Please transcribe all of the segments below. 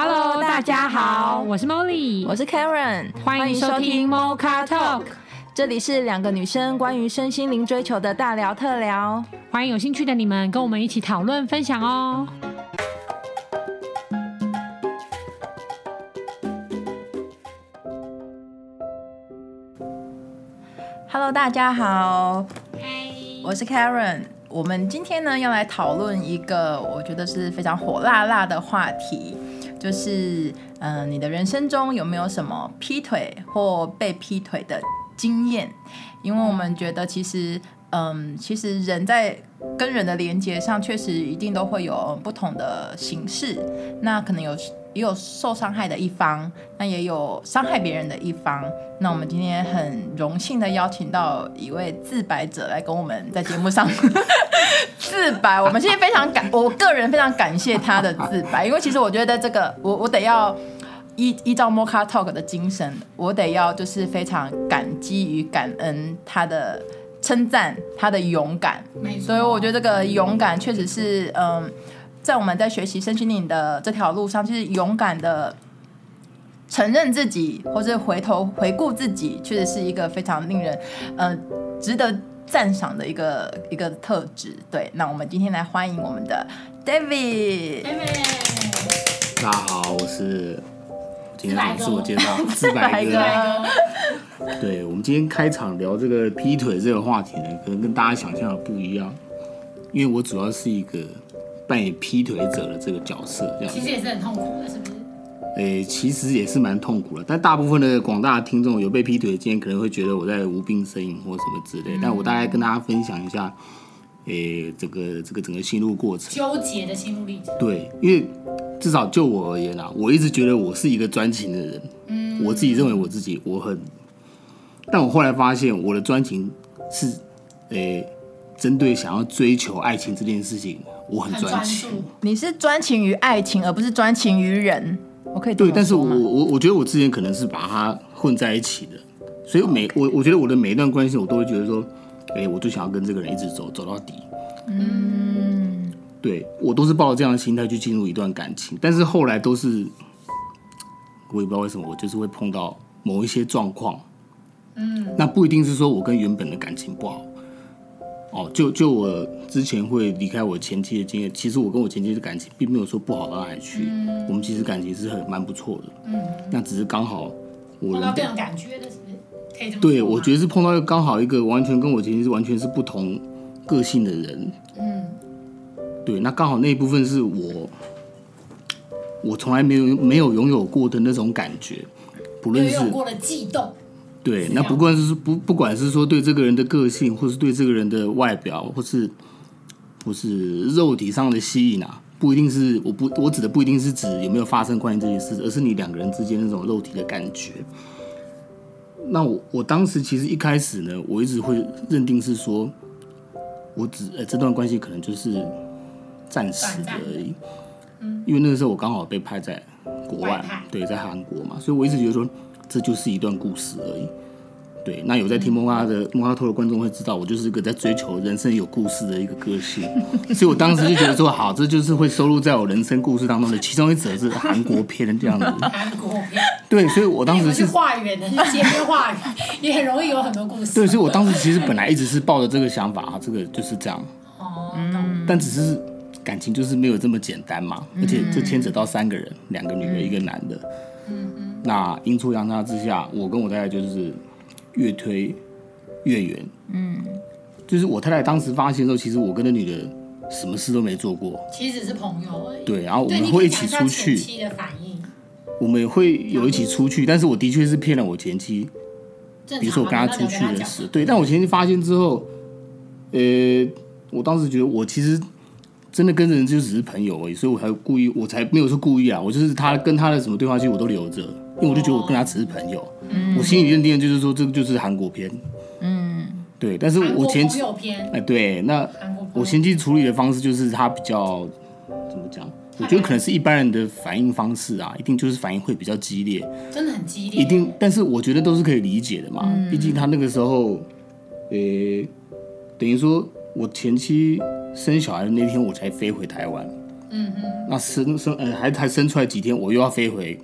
Hello，大家好，我是 Molly，我是 Karen，欢迎收听 Mocha Talk，这里是两个女生关于身心灵追求的大聊特聊，欢迎有兴趣的你们跟我们一起讨论分享哦。Hello，大家好，嗨，我是 Karen。我们今天呢要来讨论一个我觉得是非常火辣辣的话题，就是嗯、你的人生中有没有什么劈腿或被劈腿的经验？因为我们觉得其实嗯，其实人在跟人的连接上，确实一定都会有不同的形式，那可能有。也有受伤害的一方，那也有伤害别人的一方。那我们今天很荣幸的邀请到一位自白者来跟我们在节目上 自白。我们现在非常感，我个人非常感谢他的自白，因为其实我觉得这个，我我得要依依照 Mocha Talk 的精神，我得要就是非常感激与感恩他的称赞，他的勇敢。没错。所以我觉得这个勇敢确实是嗯。在我们在学习身心灵的这条路上，就是勇敢的承认自己，或者回头回顾自己，确实是一个非常令人呃值得赞赏的一个一个特质。对，那我们今天来欢迎我们的 David。大家好，我是今天自我介绍自白哥。对，我们今天开场聊这个劈腿这个话题呢，可能跟大家想象的不一样，因为我主要是一个。扮演劈腿者的这个角色，这样其实也是很痛苦的，是不是？诶、欸，其实也是蛮痛苦的。但大部分的广大的听众有被劈腿的经验，可能会觉得我在无病呻吟或什么之类。嗯、但我大概跟大家分享一下，诶、欸，这个这个整个心路过程，纠结的心路历程。对，因为至少就我而言啊，我一直觉得我是一个专情的人。嗯，我自己认为我自己我很，但我后来发现我的专情是，诶、欸，针对想要追求爱情这件事情。我很专情，你是专情于爱情，而不是专情于人。我可以对，但是我我我觉得我之前可能是把它混在一起的，所以每我我觉得我的每一段关系，我都会觉得说，哎、欸，我就想要跟这个人一直走走到底。嗯，对，我都是抱着这样的心态去进入一段感情，但是后来都是，我也不知道为什么，我就是会碰到某一些状况。嗯，那不一定是说我跟原本的感情不好。哦，就就我之前会离开我前妻的经验，其实我跟我前妻的感情并没有说不好到哪里去，嗯、我们其实感情是很蛮不错的。嗯，那只是刚好我碰到这种感觉的是不是？可以这么说？对，我觉得是碰到一个刚好一个完全跟我前妻是完全是不同个性的人。嗯，对，那刚好那一部分是我我从来没有没有拥有过的那种感觉，不论是有过的悸动。对，那不管是不不管是说对这个人的个性，或是对这个人的外表，或是或是肉体上的吸引啊，不一定是我不我指的不一定是指有没有发生关于这件事，而是你两个人之间那种肉体的感觉。那我我当时其实一开始呢，我一直会认定是说，我只呃这段关系可能就是暂时的而已，嗯，因为那个时候我刚好被派在国外，对，在韩国嘛，所以我一直觉得说。这就是一段故事而已，对。那有在听 Mocha 的 Mocha Talk 的观众会知道，我就是一个在追求人生有故事的一个个性，所以我当时就觉得说，好，这就是会收录在我人生故事当中的其中一则，是韩国片这样子。韩国片。对，所以我当时是化缘的，是街边化缘，也很容易有很多故事。对，所以我当时其实本来一直是抱着这个想法啊，这个就是这样。哦。但只是感情就是没有这么简单嘛，而且这牵扯到三个人，两个女的，一个男的。那阴错阳差之下，我跟我太太就是越推越远。嗯，就是我太太当时发现的时候，其实我跟那女的什么事都没做过，其实是朋友而已。对，然后我们会一起出去。前妻的反应，我们也会有一起出去，但是我的确是骗了我前妻。比如说我跟她出去的事，对，但我前妻发现之后，呃，我当时觉得我其实。真的跟人就只是朋友而已，所以我才故意，我才没有说故意啊，我就是他跟他的什么对话记录我都留着，因为我就觉得我跟他只是朋友。嗯，我心里认定的就是说这个就是韩国片。嗯，对，但是我前期哎对，那我前期处理的方式就是他比较怎么讲？我觉得可能是一般人的反应方式啊，一定就是反应会比较激烈，真的很激烈，一定。但是我觉得都是可以理解的嘛，毕竟他那个时候，呃、欸，等于说我前期。生小孩的那天，我才飞回台湾。嗯哼。那生生呃还还生出来几天，我又要飞回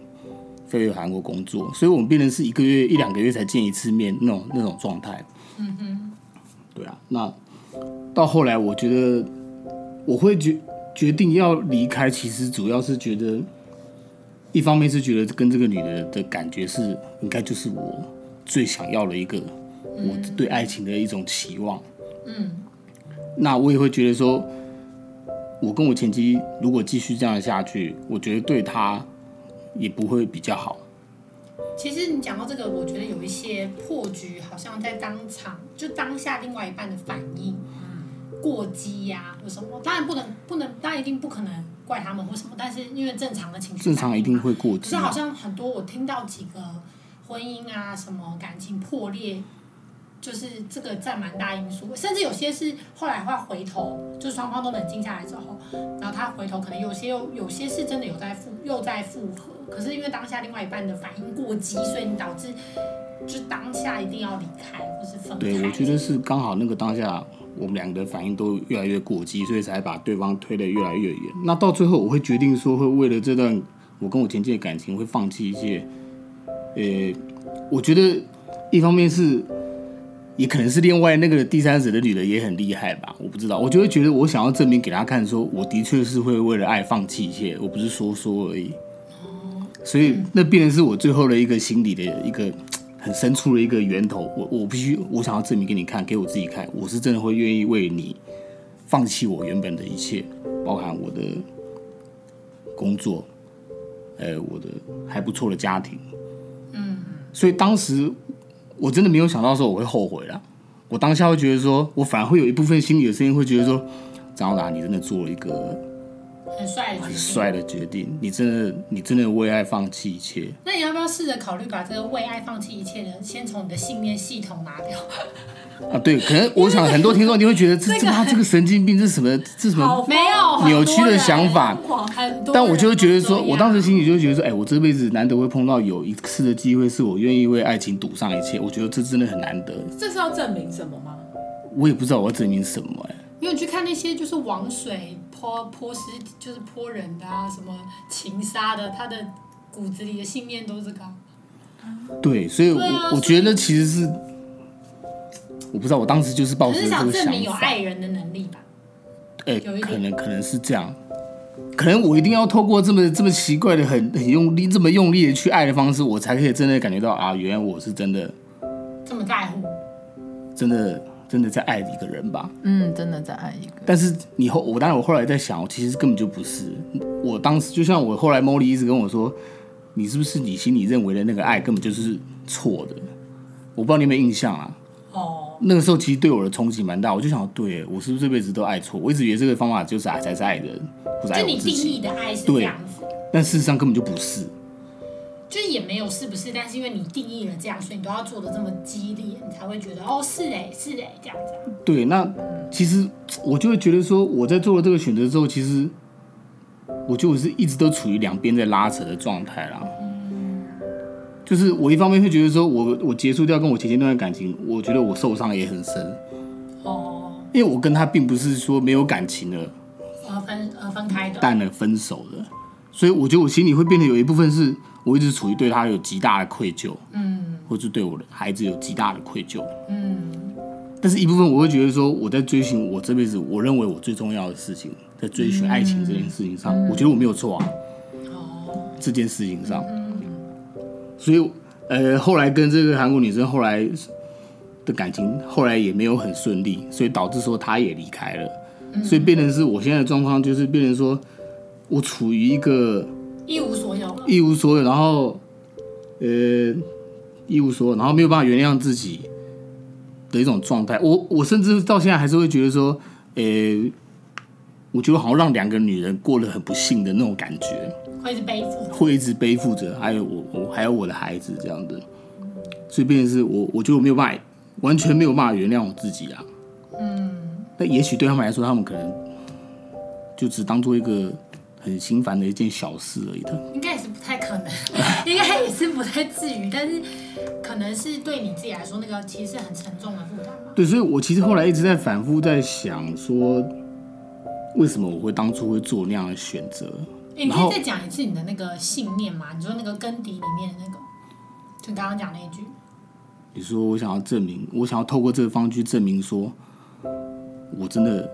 飞回韩国工作，所以我们变成是一个月一两个月才见一次面那种那种状态。嗯哼。对啊，那到后来我觉得我会决决定要离开，其实主要是觉得一方面是觉得跟这个女的的感觉是应该就是我最想要的一个我对爱情的一种期望。嗯。那我也会觉得说。我跟我前妻如果继续这样下去，我觉得对他也不会比较好。其实你讲到这个，我觉得有一些破局，好像在当场就当下另外一半的反应，嗯，过激呀、啊、或什么，当然不能不能，当然一定不可能怪他们或什么，但是因为正常的情绪，正常一定会过激。可是好像很多我听到几个婚姻啊，什么感情破裂。就是这个占蛮大因素，甚至有些是后来会回头，就是双方都冷静下来之后，然后他回头，可能有些又有些是真的有在复又在复合，可是因为当下另外一半的反应过激，所以你导致就当下一定要离开或是分开。对，我觉得是刚好那个当下我们两个的反应都越来越过激，所以才把对方推得越来越远。那到最后我会决定说，会为了这段我跟我前妻的感情会放弃一些，呃，我觉得一方面是。也可能是另外那个第三者的女的也很厉害吧，我不知道。我就会觉得我想要证明给他看，说我的确是会为了爱放弃一切，我不是说说而已。所以那变成是我最后的一个心理的一个很深处的一个源头。我我必须我想要证明给你看，给我自己看，我是真的会愿意为你放弃我原本的一切，包含我的工作，呃，我的还不错的家庭。嗯，所以当时。我真的没有想到说我会后悔了，我当下会觉得说，我反而会有一部分心里的声音会觉得说，张浩达，你真的做了一个很帅很帅的决定，你真的你真的为爱放弃一切。那你要不要试着考虑把这个为爱放弃一切的，先从你的信念系统拿掉？啊，对，可能 我想很多听众你会觉得这这他这个神经病，这是什么？这什么？没有扭曲的想法。但我就会觉得说，我当时心里就会觉得说，哎，我这辈子难得会碰到有一次的机会，是我愿意为爱情赌上一切。我觉得这真的很难得。这是要证明什么吗？我也不知道我要证明什么哎。因为你去看那些就是往水泼泼尸，就是泼人的啊，什么情杀的，他的骨子里的信念都是这个。对，所以我我觉得其实是。我不知道，我当时就是抱着这个想法。证明有爱人的能力吧？哎、欸，可能可能是这样，可能我一定要透过这么这么奇怪的、很很用力、这么用力的去爱的方式，我才可以真的感觉到啊，原来我是真的这么在乎，真的真的在爱一个人吧？嗯，真的在爱一个。但是你后，我当然我后来在想，其实根本就不是。我当时就像我后来莫莉一直跟我说，你是不是你心里认为的那个爱根本就是错的？我不知道你有没有印象啊？哦，那个时候其实对我的冲击蛮大，我就想，对我是不是这辈子都爱错？我一直以为这个方法就是爱才是爱的人，不是爱我自己。就你定义的爱是这样子，但事实上根本就不是。就是也没有是不是，但是因为你定义了这样，所以你都要做的这么激烈，你才会觉得哦，是哎，是哎，这样子。对，那其实我就会觉得说，我在做了这个选择之后，其实我觉得我是一直都处于两边在拉扯的状态啦。就是我一方面会觉得说我，我我结束掉跟我前前那段感情，我觉得我受伤也很深。哦。因为我跟他并不是说没有感情了，而分而分开的，淡了分手了，所以我觉得我心里会变得有一部分是我一直处于对他有极大的愧疚，嗯，或是对我的孩子有极大的愧疚，嗯。但是一部分我会觉得说，我在追寻我这辈子我认为我最重要的事情，在追寻爱情这件事情上，嗯，我觉得我没有错啊。哦。这件事情上。所以，呃，后来跟这个韩国女生后来的感情，后来也没有很顺利，所以导致说她也离开了，嗯、所以变成是我现在的状况，就是变成说我处于一个一无一无所有，然后，呃，一无所有，然后没有办法原谅自己的一种状态。我我甚至到现在还是会觉得说，呃，我觉得好像让两个女人过得很不幸的那种感觉。会一直背负，会一直背负着，还有我，我还有我的孩子这样的，所以变成是我，我觉得我没有办法，完全没有办法原谅我自己啊。嗯，那也许对他们来说，他们可能就只当做一个很心烦的一件小事而已的。应该也是不太可能，应该也是不太至于，但是可能是对你自己来说，那个其实是很沉重的负担。对，所以我其实后来一直在反复在想说，为什么我会当初会做那样的选择？欸、你可以再讲一次你的那个信念吗？你说那个根底里面的那个，就刚刚讲那一句。你说我想要证明，我想要透过这个方式证明说，我真的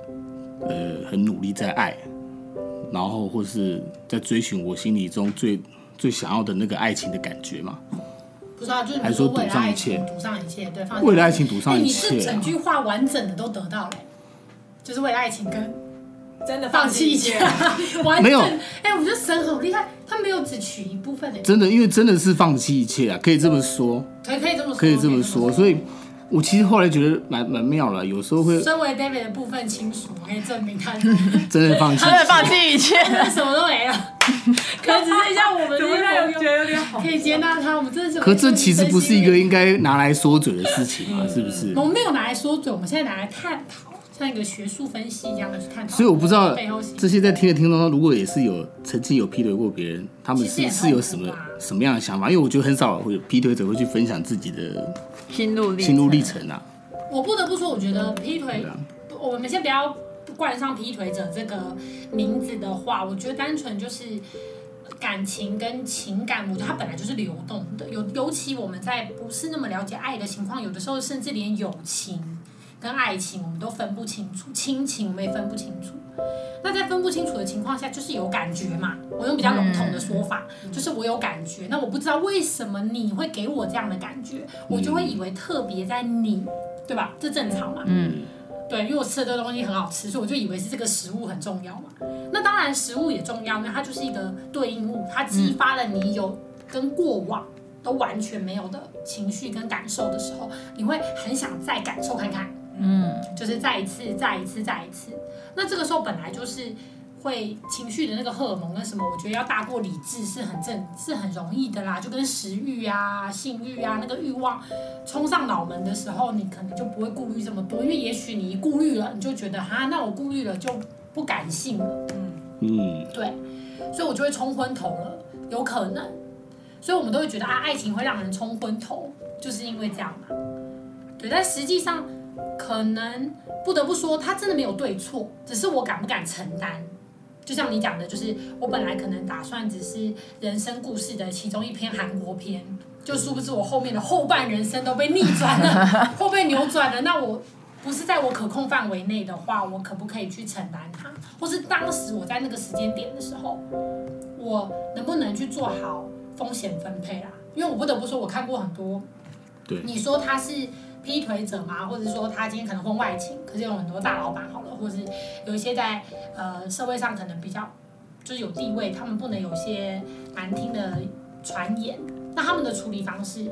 呃很努力在爱，然后或是在追寻我心里中最最想要的那个爱情的感觉嘛？不知道，就是还说赌上一切，赌上一切，对，为了爱情赌上一切，欸、你是整句话完整的都得到了，就是为了爱情跟真的放弃一切，完整。没有。哎、欸，我觉得神好厉害。他没有只取一部分的，真的，因为真的是放弃一切啊，可以这么说，可以可以这么说，可以这么说，所以，我其实后来觉得蛮蛮妙了，有时候会，身为 David 的部分亲属，我可以证明他 真的放弃，真的放弃一切，什么都没了，可只剩下我们，觉得有点好，可以接纳他，我们真的是，可这其实不是一个应该拿来说嘴的事情啊，是不是？我们没有拿来说嘴，我们现在拿来探讨。像一个学术分析一样的去探讨，所以我不知道这些在听的听众中，如果也是有曾经有劈腿过别人，他们是是有什么什么样的想法？因为我觉得很少会有劈腿者会去分享自己的心路心路历程啊。我不得不说，我觉得劈腿，我们先不要冠上劈腿者这个名字的话，我觉得单纯就是感情跟情感，我觉得它本来就是流动的。尤尤其我们在不是那么了解爱的情况，有的时候甚至连友情。跟爱情，我们都分不清楚；亲情，我们也分不清楚。那在分不清楚的情况下，就是有感觉嘛。我用比较笼统的说法，嗯、就是我有感觉。那我不知道为什么你会给我这样的感觉，我就会以为特别在你，对吧？这正常嘛。嗯。对，因为我吃的这个东西很好吃，所以我就以为是这个食物很重要嘛。那当然，食物也重要，那它就是一个对应物，它激发了你有跟过往都完全没有的情绪跟感受的时候，你会很想再感受看看。嗯，就是再一次，再一次，再一次。那这个时候本来就是会情绪的那个荷尔蒙跟什么，我觉得要大过理智是很正，是很容易的啦。就跟食欲啊、性欲啊，那个欲望冲上脑门的时候，你可能就不会顾虑这么多，因为也许你一顾虑了，你就觉得哈，那我顾虑了就不感性了。嗯嗯，对，所以我就会冲昏头了，有可能。所以我们都会觉得啊，爱情会让人冲昏头，就是因为这样嘛。对，但实际上。可能不得不说，他真的没有对错，只是我敢不敢承担。就像你讲的，就是我本来可能打算只是人生故事的其中一篇韩国篇，就殊不知我后面的后半人生都被逆转了，或被扭转了。那我不是在我可控范围内的话，我可不可以去承担它？或是当时我在那个时间点的时候，我能不能去做好风险分配啊？因为我不得不说，我看过很多，对，你说他是。劈腿者嘛，或者说他今天可能婚外情，可是有很多大老板好了，或者是有一些在呃社会上可能比较就是有地位，他们不能有些难听的传言，那他们的处理方式，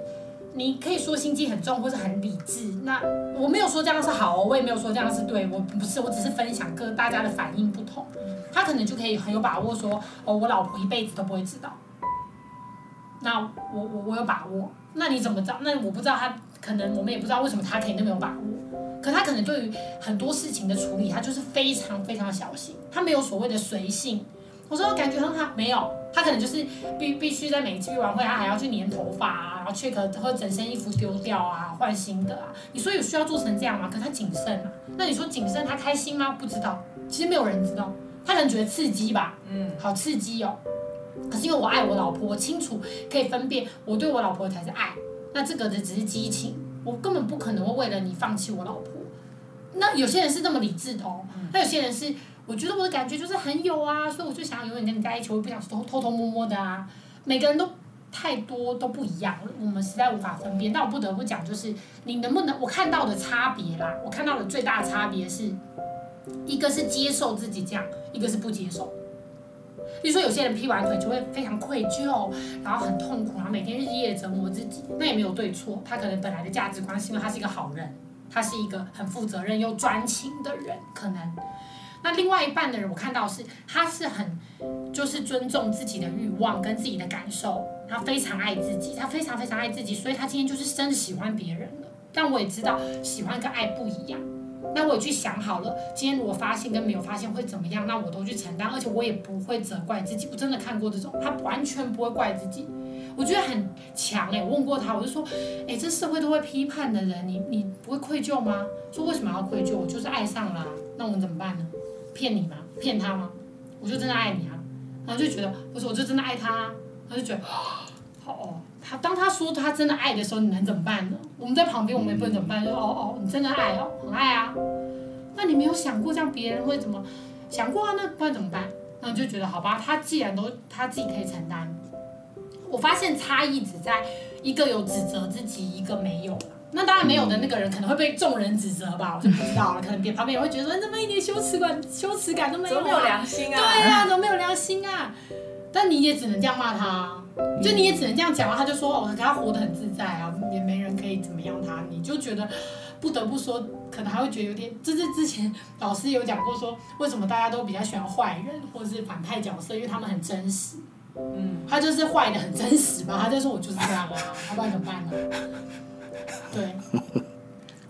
你可以说心机很重，或是很理智。那我没有说这样是好，我也没有说这样是对，我不是，我只是分享各大家的反应不同，他可能就可以很有把握说，哦，我老婆一辈子都不会知道。那我我我有把握，那你怎么知道？那我不知道他。可能我们也不知道为什么他可以那么有把握，可他可能对于很多事情的处理，他就是非常非常小心，他没有所谓的随性。我说我感觉很好，没有，他可能就是必必须在每一次约完会，他还要去粘头发啊，然后 check 或者整身衣服丢掉啊，换新的啊。你说有需要做成这样吗？可他谨慎啊。那你说谨慎他开心吗？不知道，其实没有人知道，他可能觉得刺激吧，嗯，好刺激哦。可是因为我爱我老婆，我清楚可以分辨，我对我老婆才是爱。那这个的只是激情，我根本不可能会为了你放弃我老婆。那有些人是那么理智的哦，那有些人是，我觉得我的感觉就是很有啊，所以我就想要永远跟你在一起，我不想偷偷偷摸摸的啊。每个人都太多都不一样，我们实在无法分辨。但我不得不讲，就是你能不能，我看到的差别啦，我看到的最大的差别是，一个是接受自己这样，一个是不接受。比如说，有些人劈完腿就会非常愧疚，然后很痛苦，然后每天日夜折磨自己。那也没有对错，他可能本来的价值观是因为他是一个好人，他是一个很负责任又专情的人，可能。那另外一半的人，我看到是他是很就是尊重自己的欲望跟自己的感受，他非常爱自己，他非常非常爱自己，所以他今天就是真的喜欢别人了。但我也知道，喜欢跟爱不一样。那我也去想好了，今天如果发现跟没有发现会怎么样，那我都去承担，而且我也不会责怪自己。我真的看过这种，他完全不会怪自己，我觉得很强哎。我问过他，我就说，哎，这社会都会批判的人，你你不会愧疚吗？说为什么要愧疚？我就是爱上了，那我们怎么办呢？骗你吗？骗他吗？我就真的爱你啊。然后就觉得，我说我就真的爱他。他就觉得，好哦。他当他说他真的爱的时候，你能怎么办呢？我们在旁边，我们也不能怎么办？就说哦哦，你真的爱哦，很爱啊。那你没有想过这样别人会怎么想过啊？那不然怎么办？然后就觉得好吧，他既然都他自己可以承担。我发现差异只在一个有指责自己，一个没有。那当然没有的那个人可能会被众人指责吧，我就不知道了。可能别旁边也会觉得说，你怎么一点羞耻感、羞耻感都没有、啊？怎么没有良心啊？对啊，怎么没有良心啊？但你也只能这样骂他，就你也只能这样讲啊。他就说哦，他活得很自在啊，也没人可以怎么样他。你就觉得不得不说，可能还会觉得有点。就是之前老师有讲过说，为什么大家都比较喜欢坏人或者是反派角色，因为他们很真实。嗯，他就是坏的很真实嘛，他就说我就是这样啊，他不然怎么办呢？对，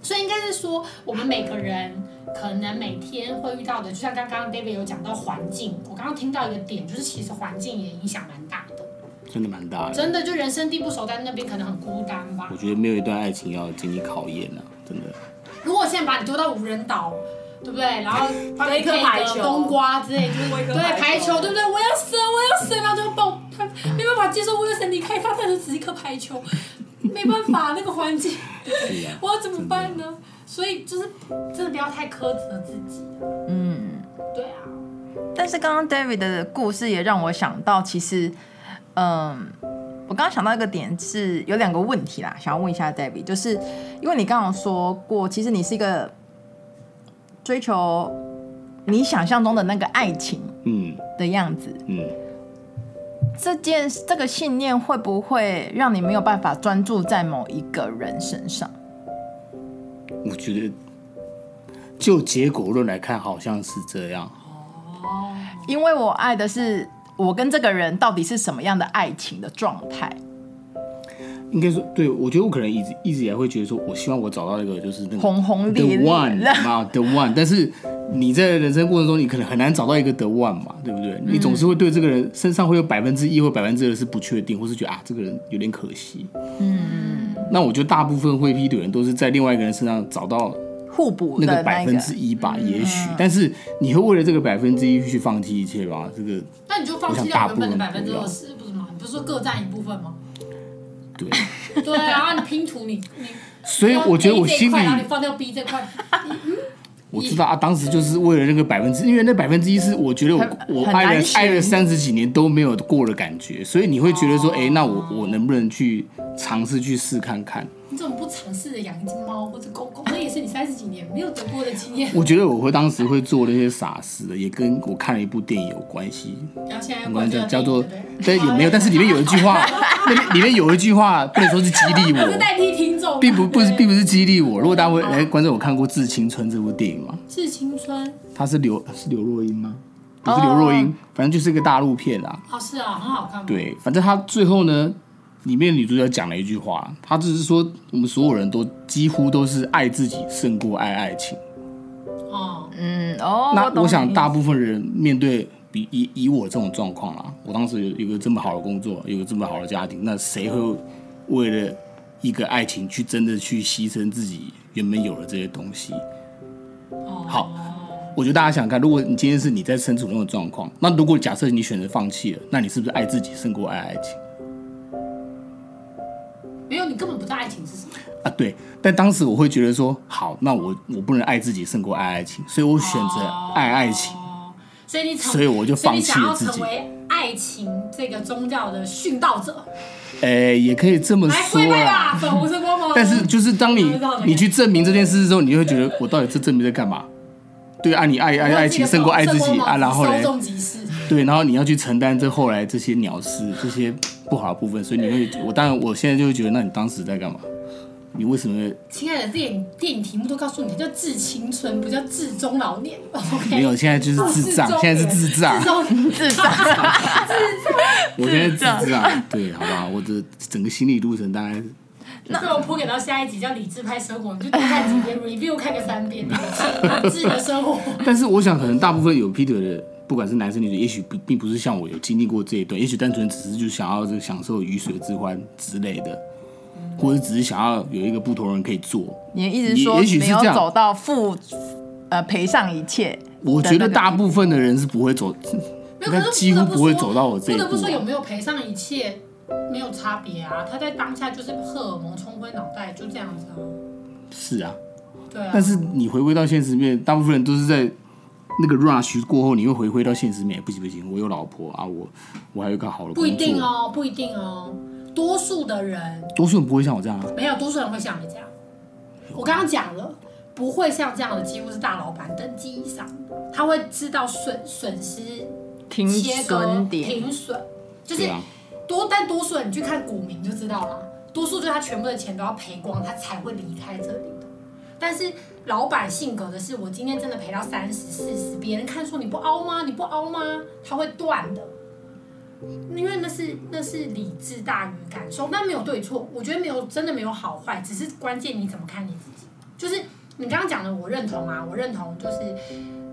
所以应该是说，我们每个人可能每天会遇到的，就像刚刚 David 有讲到环境，我刚刚听到一个点，就是其实环境也影响蛮大的，真的蛮大的，真的就人生地不熟，在那边可能很孤单吧。我觉得没有一段爱情要经历考验呢、啊，真的。如果现在把你丢到无人岛，对不对？然后放 一颗排球、冬瓜之类，就是 对排球，对不对？我要死，我要死，然后就爆，他没办法接受威尔森离开他，他就只是一颗排球。没办法，那个环境，啊、我要怎么办呢？所以就是真的不要太苛责自己。嗯，对啊。但是刚刚 David 的故事也让我想到，其实，嗯，我刚刚想到一个点是有两个问题啦，想要问一下 David，就是因为你刚刚说过，其实你是一个追求你想象中的那个爱情，嗯的样子，嗯。嗯这件这个信念会不会让你没有办法专注在某一个人身上？我觉得，就结果论来看，好像是这样。哦，因为我爱的是我跟这个人到底是什么样的爱情的状态。应该说，对，我觉得我可能一直一直也会觉得说，我希望我找到一个就是那个轰轰烈烈 the one 嘛，the one。但是你在人生过程中，你可能很难找到一个 the one 嘛，对不对？嗯、你总是会对这个人身上会有百分之一或百分之二是不确定，或是觉得啊，这个人有点可惜。嗯，那我觉得大部分会劈腿人都是在另外一个人身上找到互补那个百分之一吧，也许。但是你会为了这个百分之一去放弃一切吧？这个，那你就放弃掉原本的百分之二十，不是吗？你不是说各占一部分吗？对，对啊，你拼图你你，所以我觉得我心里，你放掉 B 这块，我知道啊，当时就是为了那个百分之，因为那百分之一是我觉得我我爱了爱了三十几年都没有过的感觉，所以你会觉得说，哎，那我我能不能去尝试去试看看？你怎么不尝试着养一只猫或者狗狗？那也是你三十几年没有得过的经验。我觉得我会当时会做那些傻事的，也跟我看了一部电影有关系。然后现在关叫做，但也没有，但是里面有一句话，那里面有一句话不能说是激励我，是代替听众，并不不是并不是激励我。如果大家会哎观众有看过《致青春》这部电影吗？致青春，他是刘是刘若英吗？不是刘若英，反正就是一个大陆片啊。哦，是啊，很好看。对，反正他最后呢。里面女主角讲了一句话，她只是说，我们所有人都几乎都是爱自己胜过爱爱情。哦，嗯，哦，那我想大部分人面对比以以我这种状况啦，我当时有有个这么好的工作，有个这么好的家庭，那谁会为了一个爱情去真的去牺牲自己原本有的这些东西？哦，好，我觉得大家想想看，如果你今天是你在身处那种状况，那如果假设你选择放弃了，那你是不是爱自己胜过爱爱情？根本不知道爱情是什么啊！对，但当时我会觉得说，好，那我我不能爱自己胜过爱爱情，所以我选择爱爱情。哦，所以你所以我就放弃了自己。成为爱情这个宗教的殉道者，哎，也可以这么说啦。粉红色光芒。但是就是当你 你去证明这件事之后，你就会觉得我到底这证明在干嘛？对啊，你爱爱爱情胜过爱自己啊，然后嘞，对，然后你要去承担这后来这些鸟事这些。不好的部分，所以你会，我当然，我现在就会觉得，那你当时在干嘛？你为什么？亲爱的，电影电影题目都告诉你，叫致青春，不叫致中老年。Okay? 没有，现在就是智障，现在是智障，智障，智障。我现在智障，对，好不好？我的整个心理路程大概。那我铺给到下一集叫理智派生活，你就多看几遍 review，看个三遍，理智的生活。但是我想，可能大部分有劈腿的。不管是男生女生，也许不并不是像我有经历过这一段，也许单纯只是就想要这个享受鱼水之欢之类的，或者只是想要有一个不同人可以做。你的意思说，也许是这样，没有走到付呃赔上一切我觉得大部分的人是不会走，应该几乎不会走到我这一步、啊。不得不说，有没有赔上一切没有差别啊？他在当下就是荷尔蒙冲昏脑袋，就这样子啊。是啊，对啊。但是你回归到现实面，大部分人都是在那个 rush 过后，你会回归到现实面。不行不行，我有老婆啊，我我还有一个好的。不一定哦，不一定哦。多数的人，多数人不会像我这样啊。没有，多数人会像你这样。我刚刚讲了，不会像这样的，几乎是大老板等级以上，他会知道损损失、切割、停损，就是多。但多数人你去看股民就知道了，多数就是他全部的钱都要赔光，他才会离开这里的。但是老板性格的是，我今天真的赔到三十、四十，别人看说你不凹吗？你不凹吗？他会断的，因为那是那是理智大于感受，那没有对错，我觉得没有真的没有好坏，只是关键你怎么看你自己。就是你刚刚讲的，我认同啊，我认同，就是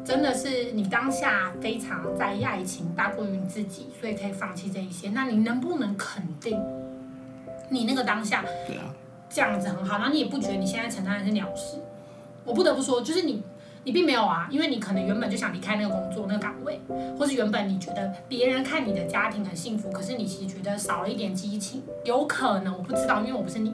真的是你当下非常在意爱情，大过于你自己，所以可以放弃这一些。那你能不能肯定，你那个当下，对啊，这样子很好，然后你也不觉得你现在承担的是鸟事。我不得不说，就是你，你并没有啊，因为你可能原本就想离开那个工作那个岗位，或是原本你觉得别人看你的家庭很幸福，可是你其实觉得少了一点激情，有可能我不知道，因为我不是你，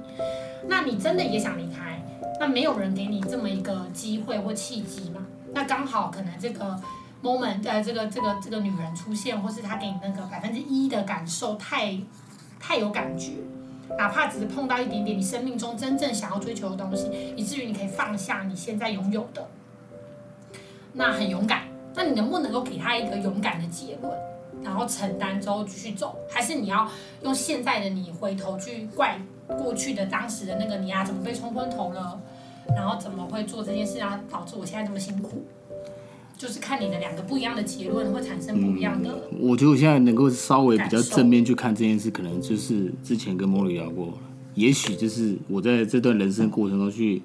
那你真的也想离开？那没有人给你这么一个机会或契机嘛？那刚好可能这个 moment，呃，这个这个这个女人出现，或是她给你那个百分之一的感受太太有感觉，哪怕只是碰到一点点你生命中真正想要追求的东西，以至于你可以放下你现在拥有的，那很勇敢。那你能不能够给他一个勇敢的结论，然后承担之后继续走，还是你要用现在的你回头去怪过去的当时的那个你啊，怎么被冲昏头了？然后怎么会做这件事啊？导致我现在这么辛苦，就是看你的两个不一样的结论会产生不一样的。我觉得我现在能够稍微比较正面去看这件事，可能就是之前跟茉莉聊过，也许就是我在这段人生过程中去，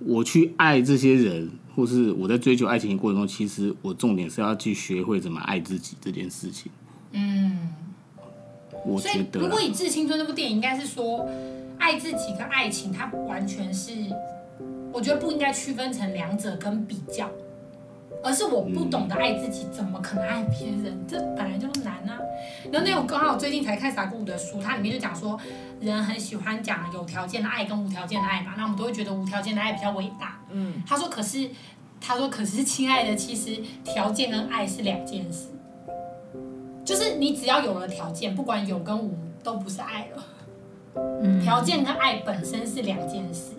我去爱这些人，或是我在追求爱情的过程中，其实我重点是要去学会怎么爱自己这件事情。嗯，我觉得如果以《致青春》这部电影，应该是说爱自己跟爱情，它完全是。我觉得不应该区分成两者跟比较，而是我不懂得爱自己，怎么可能爱别人？这本来就难啊。然后那我刚好最近才看萨古鲁的书，它里面就讲说，人很喜欢讲有条件的爱跟无条件的爱嘛，那我们都会觉得无条件的爱比较伟大。嗯，他说可是，他说可是，亲爱的，其实条件跟爱是两件事，就是你只要有了条件，不管有跟无都不是爱了。嗯，条件跟爱本身是两件事。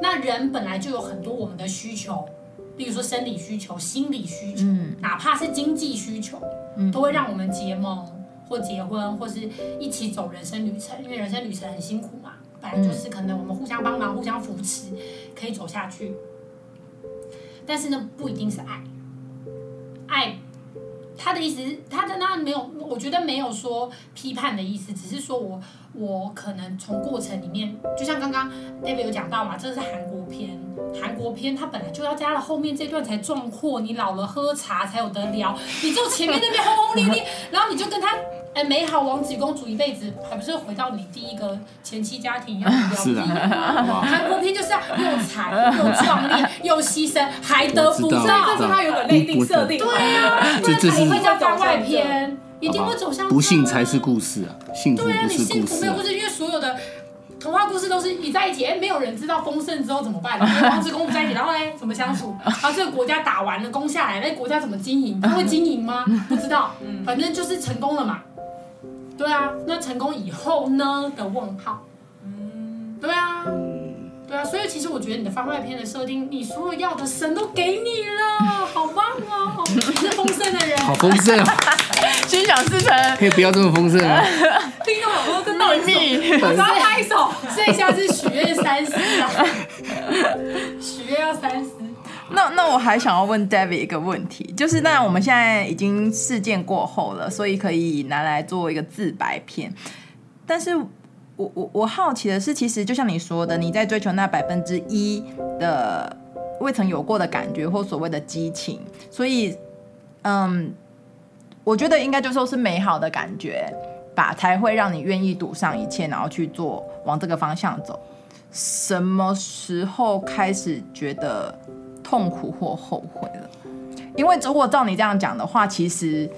那人本来就有很多我们的需求，比如说生理需求、心理需求，嗯、哪怕是经济需求，嗯、都会让我们结盟或结婚，或是一起走人生旅程。因为人生旅程很辛苦嘛，本来就是可能我们互相帮忙、互相扶持，可以走下去。但是呢，不一定是爱，爱。他的意思是，他的那没有，我觉得没有说批判的意思，只是说我我可能从过程里面，就像刚刚 David 有讲到嘛，这是韩国片，韩国片它本来就要加了后面这段才壮阔，你老了喝茶才有得聊，你就前面那边轰轰烈烈，然后你就跟他。哎，美好王子公主一辈子，还不是回到你第一个前妻家庭一样的标 的？韩国片就是要又惨又壮烈又牺牲，还得不到，这是它有个内定设定。对啊，这这是会叫番外篇，一定会走向不幸才是故事啊，幸福不是故事。对啊，你幸福没有故事，因为所有的童话故事都是你在一起，哎，没有人知道丰盛之后怎么办？王子公主在一起，然后哎怎么相处？然后这个国家打完了，攻下来，那国家怎么经营？他会经营吗？不知道，反正就是成功了嘛。对啊，那成功以后呢的问号？嗯，对啊，对啊，所以其实我觉得你的番外篇的设定，你所有要的神都给你了，好棒哦！你是丰盛的人，好丰盛啊！心想事成，可以不要这么丰盛啊！听众好多真的蜜，我要拍手，这一下是许愿三思啊！许愿要三思。那那我还想要问 David 一个问题，就是那我们现在已经事件过后了，所以可以拿来做一个自白片。但是我我我好奇的是，其实就像你说的，你在追求那百分之一的未曾有过的感觉或所谓的激情，所以嗯，我觉得应该就说是美好的感觉吧，才会让你愿意赌上一切，然后去做往这个方向走。什么时候开始觉得？痛苦或后悔了，因为如果照你这样讲的话，其实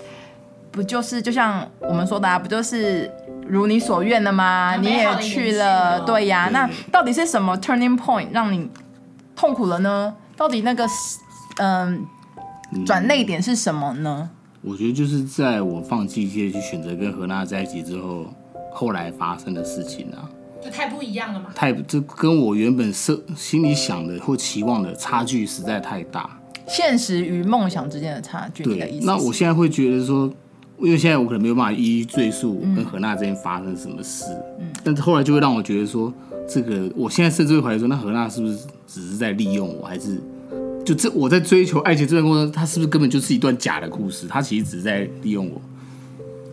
不就是就像我们说的啊，不就是如你所愿的吗？你也去了，对呀。那到底是什么 turning point 让你痛苦了呢？到底那个嗯转泪点是什么呢？我觉得就是在我放弃一些去选择跟何娜在一起之后，后来发生的事情啊，就太不一样了嘛。太这跟我原本设心里想的或期望的差距实在太大。现实与梦想之间的差距，对，意思那我现在会觉得说，因为现在我可能没有办法一一赘述跟何娜之间发生什么事，嗯，但是后来就会让我觉得说，这个我现在甚至会怀疑说，那何娜是不是只是在利用我，还是？就这，我在追求爱情这段过程，他是不是根本就是一段假的故事？他其实只是在利用我。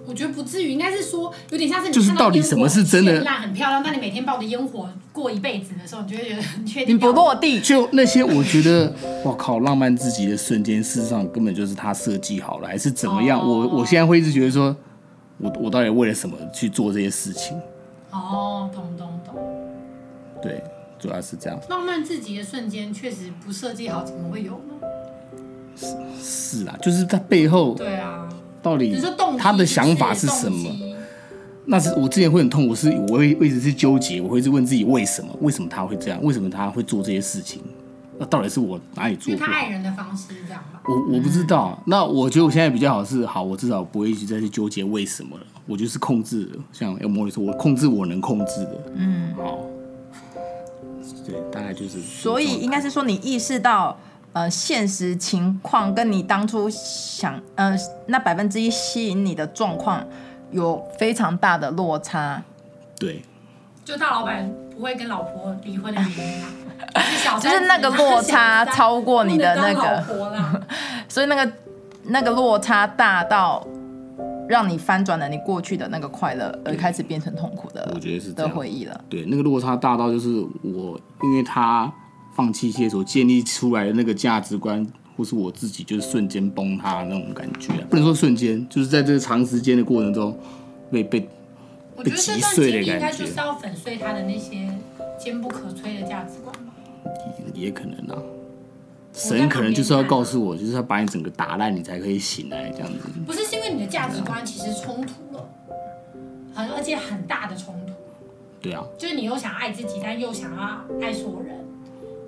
我觉得不至于，应该是说有点像是你就是到底什么是真的？很漂亮，那你每天抱着烟火过一辈子的时候，你就会觉得很确定。你不落地，就那些我觉得，我靠，浪漫至极的瞬间，事实上根本就是他设计好了，还是怎么样？哦、我我现在会一直觉得说，我我到底为了什么去做这些事情？哦，懂懂懂。对。主要是这样，浪漫至极的瞬间确实不设计好，怎么会有呢？是是啊，就是在背后，对啊，到底他的想法是什么？那是我之前会很痛苦，是我会一直是纠结，我会一直问自己为什么？为什么他会这样？为什么他会做这些事情？那到底是我哪里做？他爱人的方式是这样吧？我我不知道。嗯、那我觉得我现在比较好是好，我至少不会一直再去纠结为什么了。我就是控制，像要莫里说，我控制我能控制的。嗯，好。对，大概就是。所以应该是说，你意识到，呃，现实情况跟你当初想，呃，那百分之一吸引你的状况有非常大的落差。对。就大老板不会跟老婆离婚的原因啊，就是那个落差超过你的那个，所以那个那个落差大到。让你翻转了你过去的那个快乐，而开始变成痛苦的，我觉得是的回忆了。对，那个落差大到就是我，因为他放弃一些所建立出来的那个价值观，或是我自己就是瞬间崩塌那种感觉，不能说瞬间，就是在这个长时间的过程中被被被击碎的感觉。应该就是要粉碎他的那些坚不可摧的价值观吧？也，也可能啊。神可能就是要告诉我，就是要把你整个打烂，你才可以醒来这样子。不是，是因为你的价值观其实冲突了，很而且很大的冲突。对啊。就是你又想爱自己，但又想要爱所有人。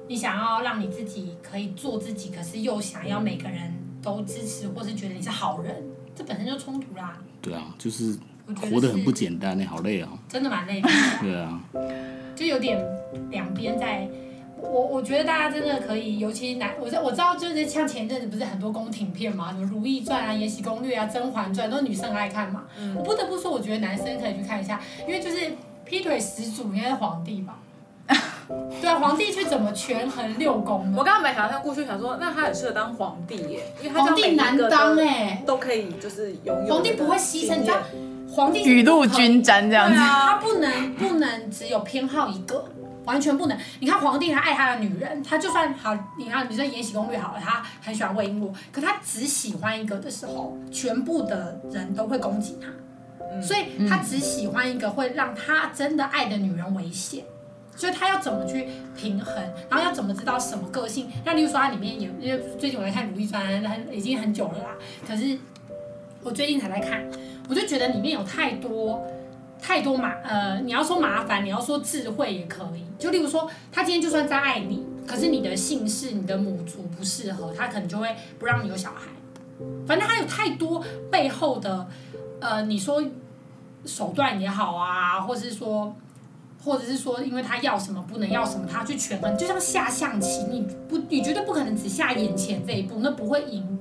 你想要让你自己可以做自己，可是又想要每个人都支持，或是觉得你是好人，这本身就冲突啦。对啊，就是活得很不简单，你好累啊。真的蛮累的。对啊。就有点两边在。我我觉得大家真的可以，尤其男，我知我知道就是像前阵子不是很多宫廷片嘛，什么《如懿传》啊、《延禧攻略》啊、《甄嬛传》，都是女生爱看嘛。嗯、我不得不说，我觉得男生可以去看一下，因为就是劈腿始祖应该是皇帝吧？对啊，皇帝去怎么权衡六宫呢？我刚刚买想象故事，想说那他很适合当皇帝耶，因为他皇帝难当哎，都可以就是拥有。皇帝不会牺牲，你知道，皇帝雨露均沾这样子，啊、他不能不能只有偏好一个。完全不能，你看皇帝他爱他的女人，他就算好，你看你说《延禧攻略》好了，他很喜欢魏璎珞，可他只喜欢一个的时候，全部的人都会攻击他，嗯、所以他只喜欢一个会让他真的爱的女人危险，所以他要怎么去平衡，然后要怎么知道什么个性？那例如说他里面也，因为最近我在看《如懿传》，很已经很久了啦，可是我最近才在看，我就觉得里面有太多。太多麻呃，你要说麻烦，你要说智慧也可以。就例如说，他今天就算再爱你，可是你的姓氏、你的母族不适合，他可能就会不让你有小孩。反正他有太多背后的呃，你说手段也好啊，或是说，或者是说，因为他要什么不能要什么，他去权衡，就像下象棋，你不，你绝对不可能只下眼前这一步，那不会赢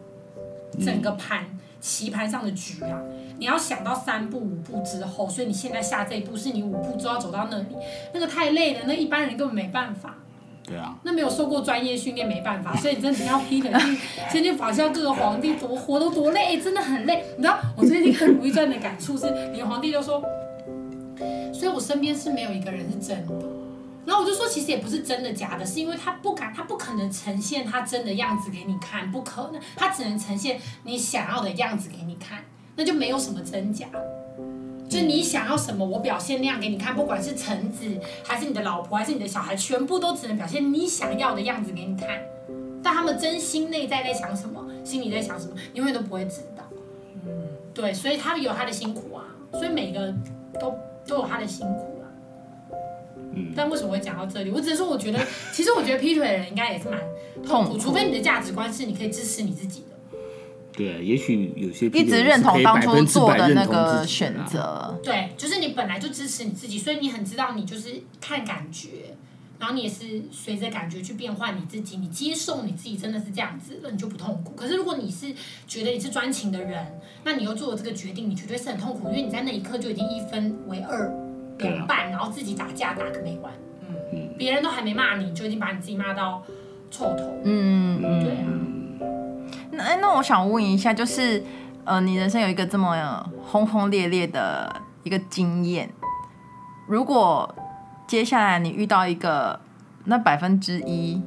整个盘棋盘上的局啊。你要想到三步五步之后，所以你现在下这一步是你五步之后要走到那里，那个太累了，那一般人根本没办法。对啊。那没有受过专业训练没办法，所以你真的要劈腿去先去仿效各个皇帝多活都多累，真的很累。你知道我最近看《如懿传》的感触是，连皇帝都说，所以我身边是没有一个人是真的。然后我就说，其实也不是真的假的，是因为他不敢，他不可能呈现他真的样子给你看，不可能，他只能呈现你想要的样子给你看。那就没有什么真假，就你想要什么，我表现那样给你看，不管是橙子还是你的老婆还是你的小孩，全部都只能表现你想要的样子给你看。但他们真心内在在想什么，心里在想什么，永远都不会知道。嗯，对，所以他有他的辛苦啊，所以每个人都都有他的辛苦啊。嗯，但为什么会讲到这里？我只是说，我觉得，其实我觉得劈腿的人应该也是蛮痛苦，除非你的价值观是你可以支持你自己的。对，也许有些一直认同当初做的那个选择。对，就是你本来就支持你自己，所以你很知道你就是看感觉，然后你也是随着感觉去变换你自己，你接受你自己真的是这样子，那你就不痛苦。可是如果你是觉得你是专情的人，那你又做了这个决定，你绝对是很痛苦，因为你在那一刻就已经一分为二两半，然后自己打架打个没完。嗯嗯，别人都还没骂你，就已经把你自己骂到臭头。嗯嗯，对啊。那那我想问一下，就是呃，你人生有一个这么轰轰烈烈的一个经验，如果接下来你遇到一个那百分之一，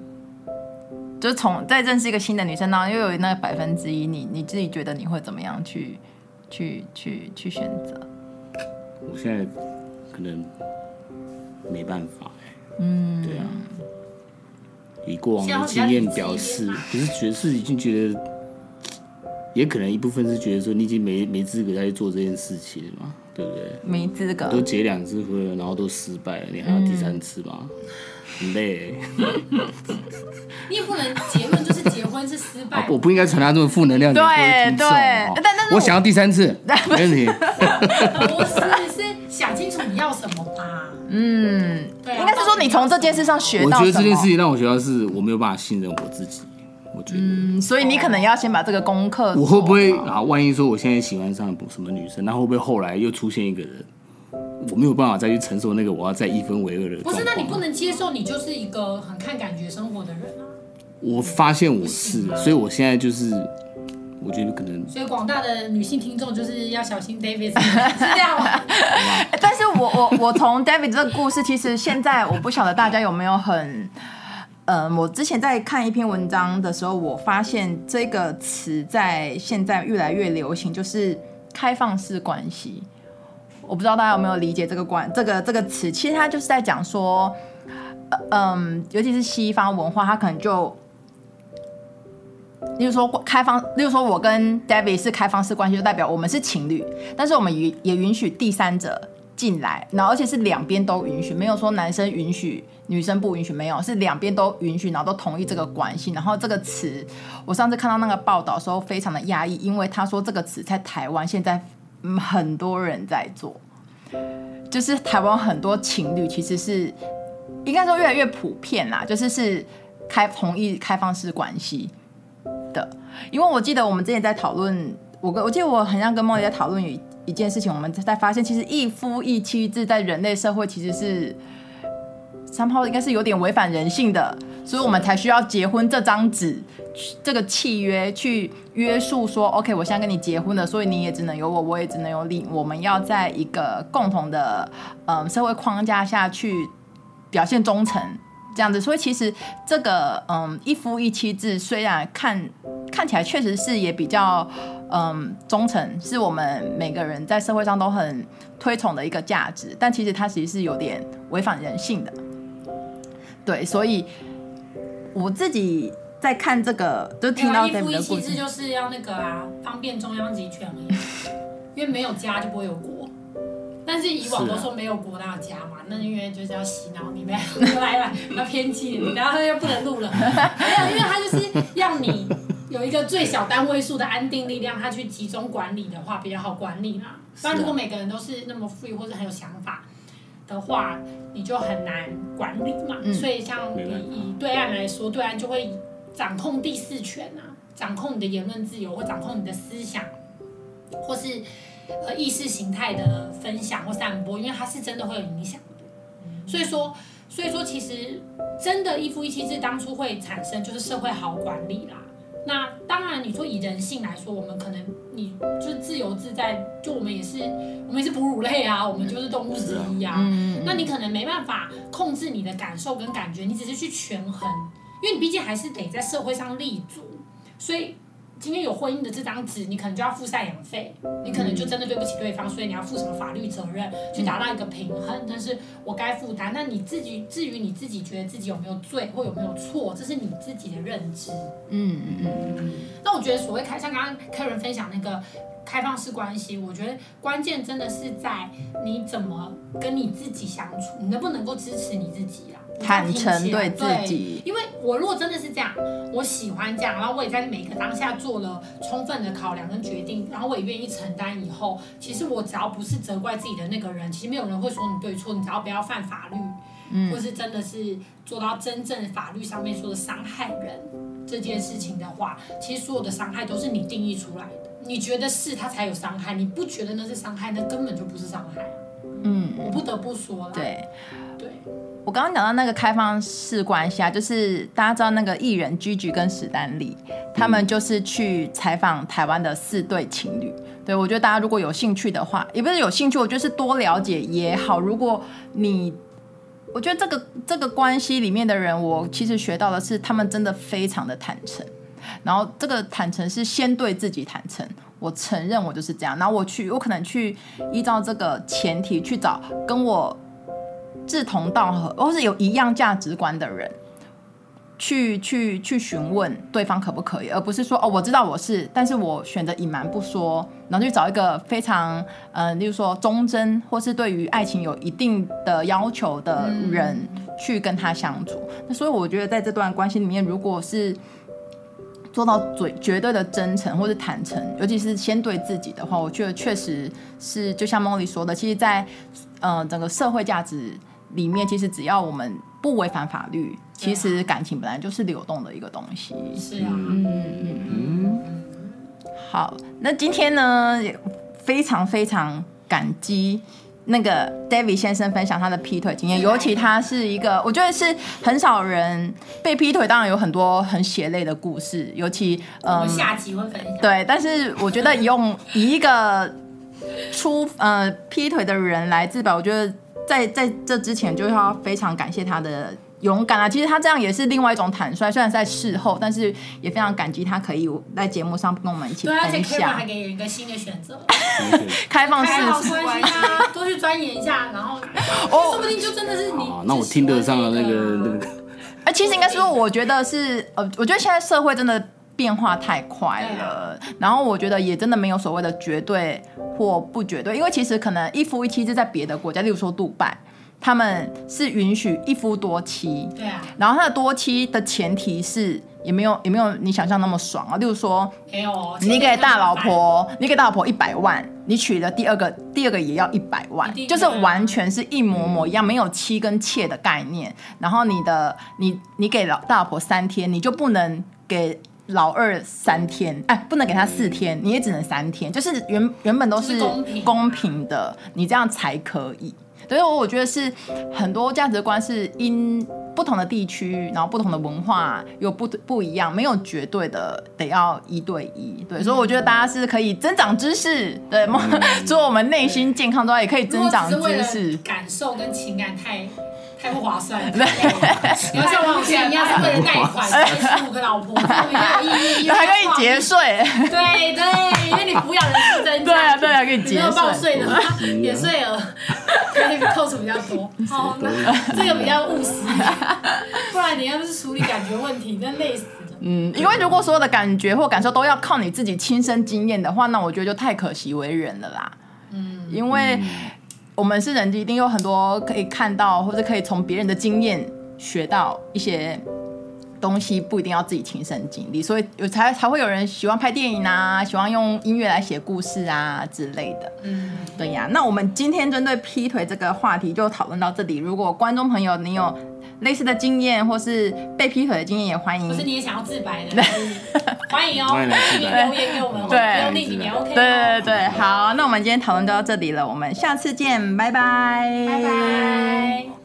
就从再认识一个新的女生，然后又有那百分之一，你你自己觉得你会怎么样去去去去选择？我现在可能没办法，嗯，对啊，以过往的经验表示，可是觉得是已经觉得。也可能一部分是觉得说你已经没没资格再去做这件事情了嘛，对不对？没资格。都结两次婚了，然后都失败了，你还要第三次吗？嗯、很累。你也不能结论就是结婚是失败。我不应该传达这么负能量的。对对。但但是我，我想要第三次，没问题。不是，是想清楚你要什么吧？嗯，对、啊。应该是说你从这件事上学到。我觉得这件事情让我学到是我没有办法信任我自己。我觉得，嗯，所以你可能要先把这个功课。我会不会啊？万一说我现在喜欢上什么女生，那会不会后来又出现一个人，我没有办法再去承受那个我要再一分为二的？不是，那你不能接受，你就是一个很看感觉生活的人啊。我发现我是，所以我现在就是，我觉得可能。所以广大的女性听众就是要小心 David，是这样吗？但是我我我从 David 这个故事，其实现在我不晓得大家有没有很。嗯，我之前在看一篇文章的时候，我发现这个词在现在越来越流行，就是开放式关系。我不知道大家有没有理解这个关这个这个词，其实它就是在讲说，嗯，尤其是西方文化，它可能就，例如说开放，例如说我跟 David 是开放式关系，就代表我们是情侣，但是我们也也允许第三者进来，然后而且是两边都允许，没有说男生允许。女生不允许，没有，是两边都允许，然后都同意这个关系。然后这个词，我上次看到那个报道的时候，非常的压抑，因为他说这个词在台湾现在很多人在做，就是台湾很多情侣其实是应该说越来越普遍啦，就是是开同意开放式关系的。因为我记得我们之前在讨论，我跟我记得我很像跟茉莉在讨论一件事情，我们在发现其实一夫一妻制在人类社会其实是。三炮应该是有点违反人性的，所以我们才需要结婚这张纸，这个契约去约束说，OK，我现在跟你结婚了，所以你也只能有我，我也只能有你，我们要在一个共同的嗯社会框架下去表现忠诚，这样子。所以其实这个嗯一夫一妻制虽然看看起来确实是也比较嗯忠诚，是我们每个人在社会上都很推崇的一个价值，但其实它其实是有点违反人性的。对，所以我自己在看这个，就听到这个故事。一夫一妻制就是要那个啊，方便中央集权而已，因为没有家就不会有国。但是以往都说没有国哪有家嘛，啊、那因为就是要洗脑你们，来来，要偏激，然后又不能录了。没有，因为他就是要你有一个最小单位数的安定力量，他去集中管理的话比较好管理嘛。不然如果每个人都是那么 free 或者很有想法。的话，你就很难管理嘛。嗯、所以，像以以对岸来说，对岸就会掌控第四权啊，掌控你的言论自由，或掌控你的思想，或是呃意识形态的分享或散播，因为它是真的会有影响的。所以说，所以说，其实真的，一夫一妻制当初会产生，就是社会好管理啦。那当然，你说以人性来说，我们可能你就是自由自在，就我们也是，我们也是哺乳类啊，我们就是动物之一啊。嗯、那你可能没办法控制你的感受跟感觉，你只是去权衡，因为你毕竟还是得在社会上立足，所以今天有婚姻的这张纸，你可能就要付赡养费，你可能就真的对不起对方，所以你要负什么法律责任，去达到一个平衡。但是我该负担，那你自己至于你自己觉得自己有没有罪或有没有错，这是你自己的认知。嗯嗯嗯。那我觉得所谓开，像刚刚 Karen 分享那个开放式关系，我觉得关键真的是在你怎么跟你自己相处，你能不能够支持你自己啊？坦诚对自己，因为我如果真的是这样，我喜欢这样，然后我也在每个当下做了充分的考量跟决定，然后我也愿意承担。以后其实我只要不是责怪自己的那个人，其实没有人会说你对错，你只要不要犯法律，嗯，或是真的是做到真正法律上面说的伤害人这件事情的话，其实所有的伤害都是你定义出来的。你觉得是他才有伤害，你不觉得那是伤害，那根本就不是伤害。嗯，我不得不说了。对。我刚刚讲到那个开放式关系啊，就是大家知道那个艺人 Gigi 跟史丹利，他们就是去采访台湾的四对情侣。对，我觉得大家如果有兴趣的话，也不是有兴趣，我觉得是多了解也好。如果你，我觉得这个这个关系里面的人，我其实学到的是他们真的非常的坦诚。然后这个坦诚是先对自己坦诚，我承认我就是这样。然后我去，我可能去依照这个前提去找跟我。志同道合，或是有一样价值观的人，去去去询问对方可不可以，而不是说哦，我知道我是，但是我选择隐瞒不说，然后去找一个非常呃，例如说忠贞，或是对于爱情有一定的要求的人去跟他相处。那所以我觉得在这段关系里面，如果是做到最绝对的真诚或是坦诚，尤其是先对自己的话，我觉得确实是就像 Molly 说的，其实，在呃整个社会价值。里面其实只要我们不违反法律，其实感情本来就是流动的一个东西。是啊，嗯嗯嗯。好，那今天呢，也非常非常感激那个 David 先生分享他的劈腿经验，尤其他是一个，我觉得是很少人被劈腿，当然有很多很血泪的故事，尤其嗯，我下集会分享。对，但是我觉得用以一个出呃劈腿的人来自白，我觉得。在在这之前，就要非常感谢他的勇敢啊！其实他这样也是另外一种坦率，虽然在事后，但是也非常感激他可以在节目上跟我们一起分享。对，而且 Kevin 还给人一个新的选择，开放式关系啊，多去钻研一下，然后 哦，说不定就真的是你。那我听得上了那个那个。哎，其实应该说，我觉得是呃，我觉得现在社会真的。变化太快了，然后我觉得也真的没有所谓的绝对或不绝对，因为其实可能一夫一妻制在别的国家，例如说杜拜，他们是允许一夫多妻，对啊，然后他的多妻的前提是也没有也没有你想象那么爽啊，例如说，没有，你给大老婆，你给大老婆一百万，你娶了第二个，第二个也要一百万，就是完全是一模模一样，没有妻跟妾的概念，然后你的你你给老大老婆三天，你就不能给。老二三天，哎，不能给他四天，你也只能三天，就是原原本都是公平的，你这样才可以。所以，我我觉得是很多价值观是因不同的地区，然后不同的文化有不不一样，没有绝对的得要一对一。对，所以我觉得大家是可以增长知识，对，做我们内心健康之外，也可以增长知识。感受跟情感太。太不划算 你要像王永庆一样是为了贷款生十五个老婆，这样比较有意义，还可以节税。对对，因为你抚养人数增加，对啊对啊，可以节税。没有报税的话，免税额可以扣除比较多。好，那这个比较务实，不然你要不是处理感觉问题，那累死了。嗯，因为如果所有的感觉或感受都要靠你自己亲身经验的话，那我觉得就太可惜为人了啦。嗯，因为。我们是人，一定有很多可以看到，或者可以从别人的经验学到一些东西，不一定要自己亲身经历，所以有才才会有人喜欢拍电影啊，喜欢用音乐来写故事啊之类的。嗯，对呀。那我们今天针对劈腿这个话题就讨论到这里。如果观众朋友你有类似的经验，或是被劈腿的经验，也欢迎。或是你也想要自白的，欢迎哦，欢迎留言给我们，对，不用匿名也 OK。对对对，好，那我们今天讨论就到这里了，我们下次见，拜拜，拜拜。